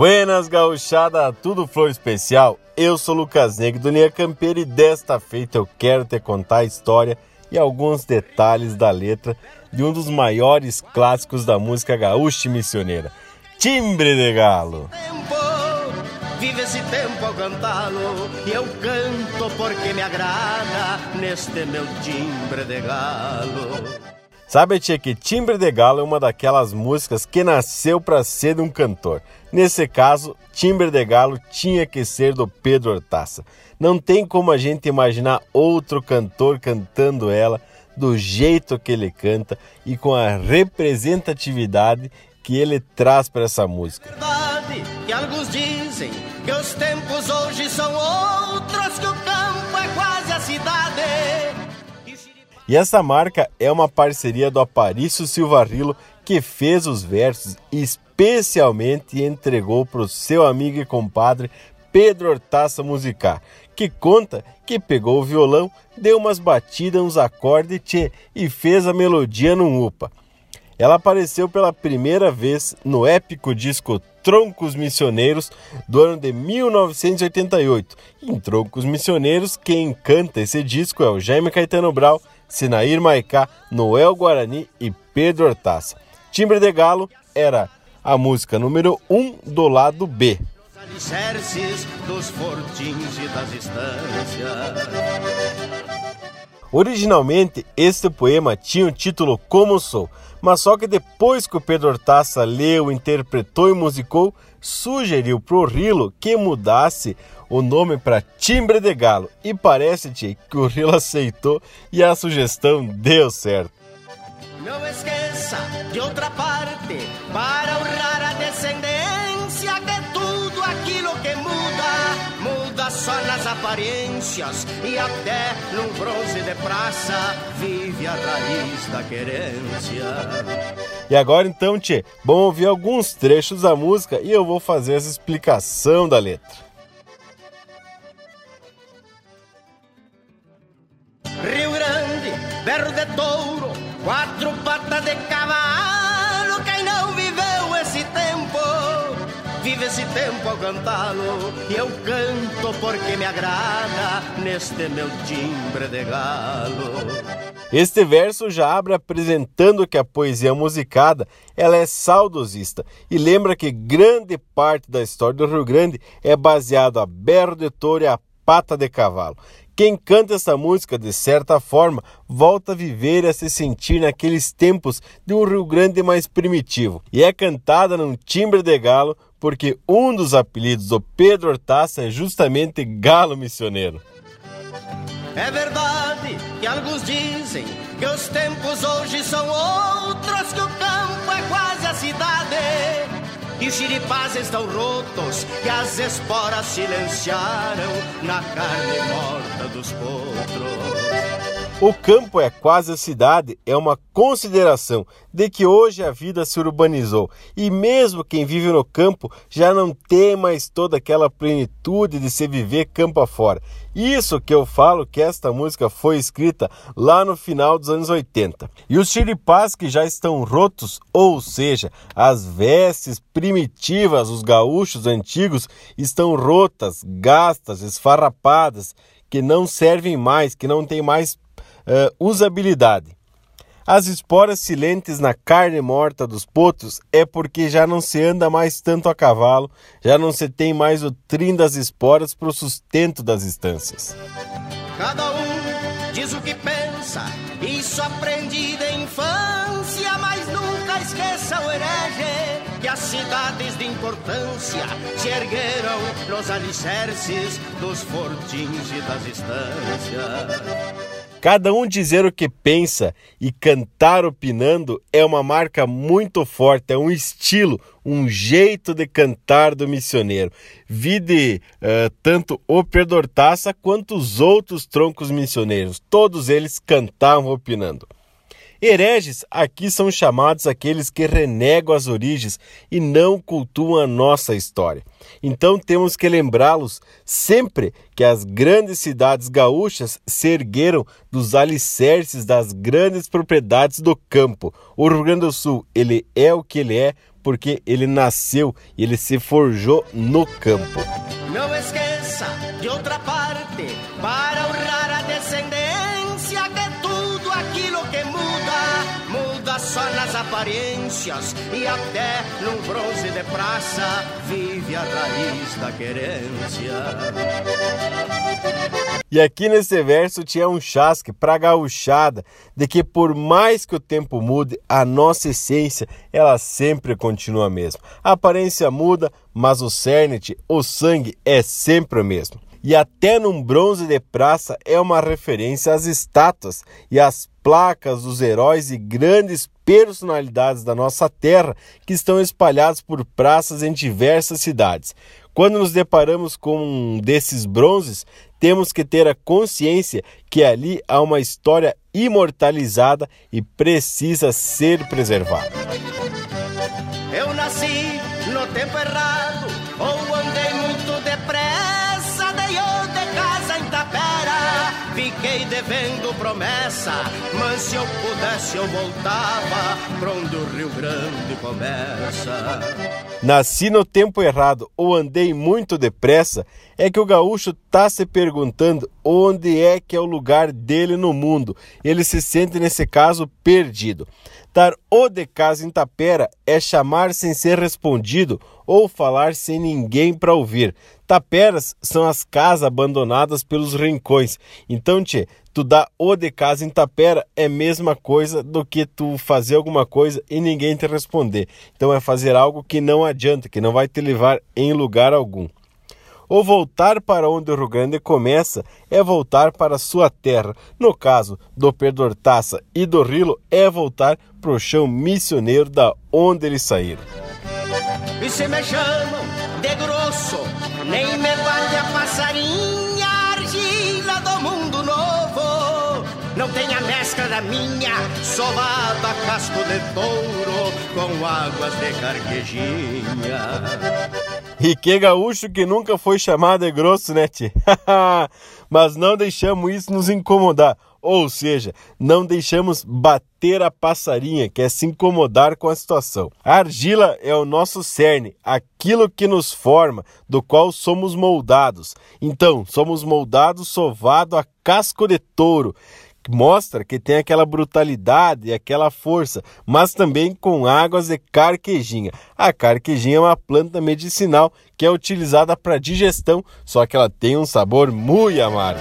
Buenas gauchada, tudo flor especial? Eu sou Lucas Negro do Linha Campeira e desta feita eu quero te contar a história e alguns detalhes da letra de um dos maiores clássicos da música gaúcha e missioneira, Timbre de Galo. Vive esse tempo ao cantá-lo e eu canto porque me agrada neste meu timbre de galo. Sabe, tia, que Timbre de Galo é uma daquelas músicas que nasceu para ser de um cantor. Nesse caso, Timbre de Galo tinha que ser do Pedro Hortaça. Não tem como a gente imaginar outro cantor cantando ela do jeito que ele canta e com a representatividade que ele traz para essa música. Verdade que alguns dizem que os tempos hoje são outros, que o campo é quase a cidade. E essa marca é uma parceria do Aparício Silvarrilo que fez os versos e especialmente entregou para o seu amigo e compadre Pedro Hortaça Musicar, que conta que pegou o violão, deu umas batidas, uns acordes tchê, e fez a melodia num upa. Ela apareceu pela primeira vez no épico disco Troncos Missioneiros do ano de 1988. Em Troncos Missioneiros, quem canta esse disco é o Jaime Caetano Brau Sinair Maicá, Noel Guarani e Pedro Hortaça. Timbre de Galo era a música número 1 um do lado B. Originalmente, este poema tinha o título Como Sou, mas só que depois que o Pedro Hortaça leu, interpretou e musicou, sugeriu pro Rilo que mudasse o nome para Timbre de Galo e parece-te que o Rilo aceitou e a sugestão deu certo. Não esqueça de outra parte para honrar a descendência que tudo aquilo que muda, muda só nas aparências e até num bronze de praça vive a raiz da querência. E agora então, Tchê, vamos ouvir alguns trechos da música e eu vou fazer essa explicação da letra. Berro de touro, quatro patas de cavalo. Quem não viveu esse tempo, vive esse tempo ao cantá-lo. E eu canto porque me agrada neste meu timbre de galo. Este verso já abre apresentando que a poesia musicada ela é saudosista e lembra que grande parte da história do Rio Grande é baseada a berro de touro e a pata de cavalo. Quem canta essa música, de certa forma, volta a viver e a se sentir naqueles tempos de um Rio Grande mais primitivo. E é cantada num timbre de galo, porque um dos apelidos do Pedro Hortaça é justamente Galo Missioneiro. É verdade que alguns dizem que os tempos hoje são outros, que o campo é quase a cidade e os xiripás estão rotos e as esporas silenciaram na carne morta dos potros. O campo é quase a cidade é uma consideração de que hoje a vida se urbanizou e mesmo quem vive no campo já não tem mais toda aquela plenitude de se viver campo afora. Isso que eu falo que esta música foi escrita lá no final dos anos 80. E os chiripás que já estão rotos, ou seja, as vestes primitivas, os gaúchos antigos, estão rotas, gastas, esfarrapadas, que não servem mais, que não tem mais uh, usabilidade. As esporas silentes na carne morta dos potros é porque já não se anda mais tanto a cavalo, já não se tem mais o trim das esporas para o sustento das estâncias. Cada um diz o que pensa, isso aprendi da infância, mas nunca esqueça o herege que as cidades de importância se ergueram nos alicerces dos fortins e das estâncias. Cada um dizer o que pensa e cantar opinando é uma marca muito forte, é um estilo, um jeito de cantar do missioneiro. Vide uh, tanto o Perdortaça quanto os outros troncos missioneiros, todos eles cantavam opinando. Hereges aqui são chamados aqueles que renegam as origens e não cultuam a nossa história. Então temos que lembrá-los sempre que as grandes cidades gaúchas se ergueram dos alicerces das grandes propriedades do campo. O Rio Grande do Sul, ele é o que ele é porque ele nasceu e ele se forjou no campo. Não esqueça de outra parte para honrar a descendência que só nas aparências e até num bronze de praça vive a raiz da querência. E aqui nesse verso tinha um chasque para gauchada de que por mais que o tempo mude, a nossa essência ela sempre continua a mesma. A aparência muda, mas o cerne, o sangue é sempre o mesmo. E até num bronze de praça é uma referência às estátuas e às placas dos heróis e grandes personalidades da nossa terra que estão espalhados por praças em diversas cidades. Quando nos deparamos com um desses bronzes, temos que ter a consciência que ali há uma história imortalizada e precisa ser preservada. Eu nasci no tempo errado, promessa, mas se eu pudesse eu voltava pra onde o Rio Grande começa. Nasci no tempo errado ou andei muito depressa, é que o gaúcho está se perguntando onde é que é o lugar dele no mundo. Ele se sente, nesse caso, perdido. Dar o de casa em tapera é chamar sem ser respondido ou falar sem ninguém para ouvir. Taperas são as casas abandonadas pelos rincões. Então, tchê, tu dá o de casa em tapera é mesma coisa do que tu fazer alguma coisa e ninguém te responder. Então é fazer algo que não adianta, que não vai te levar em lugar algum. O voltar para onde o Rio Grande começa é voltar para sua terra. No caso do Perdortaça e do Rilo, é voltar para o chão missioneiro da onde eles saíram. E se me chamam de grosso, nem me vale a passarinha, argila do mundo novo. Não tem a mescla da minha, sovada casco de touro, com águas de carquejinha. E que gaúcho que nunca foi chamado de grosso, né, tchê? Mas não deixamos isso nos incomodar. Ou seja, não deixamos bater a passarinha, que é se incomodar com a situação. A argila é o nosso cerne, aquilo que nos forma, do qual somos moldados. Então, somos moldados sovado a casco de touro mostra que tem aquela brutalidade e aquela força, mas também com águas de carquejinha. A carquejinha é uma planta medicinal que é utilizada para digestão, só que ela tem um sabor muito amargo.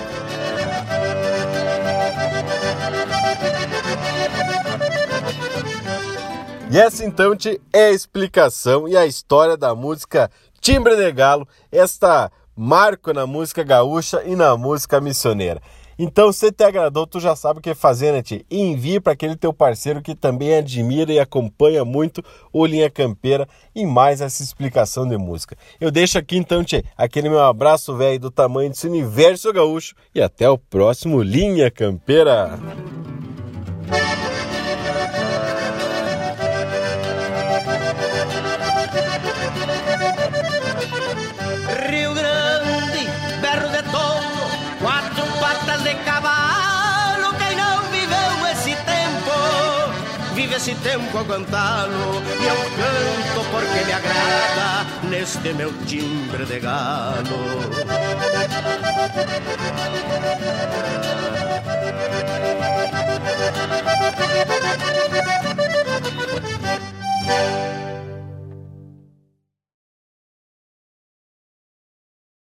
E essa então é a explicação e a história da música Timbre de Galo, esta marco na música gaúcha e na música missioneira. Então, se te agradou, tu já sabe o que fazer, né, tia? Envie para aquele teu parceiro que também admira e acompanha muito o Linha Campeira e mais essa explicação de música. Eu deixo aqui então, tia, aquele meu abraço velho do tamanho desse universo gaúcho e até o próximo Linha Campeira. desse tempo aguentá-lo E eu canto porque me agrada Neste meu timbre de galo.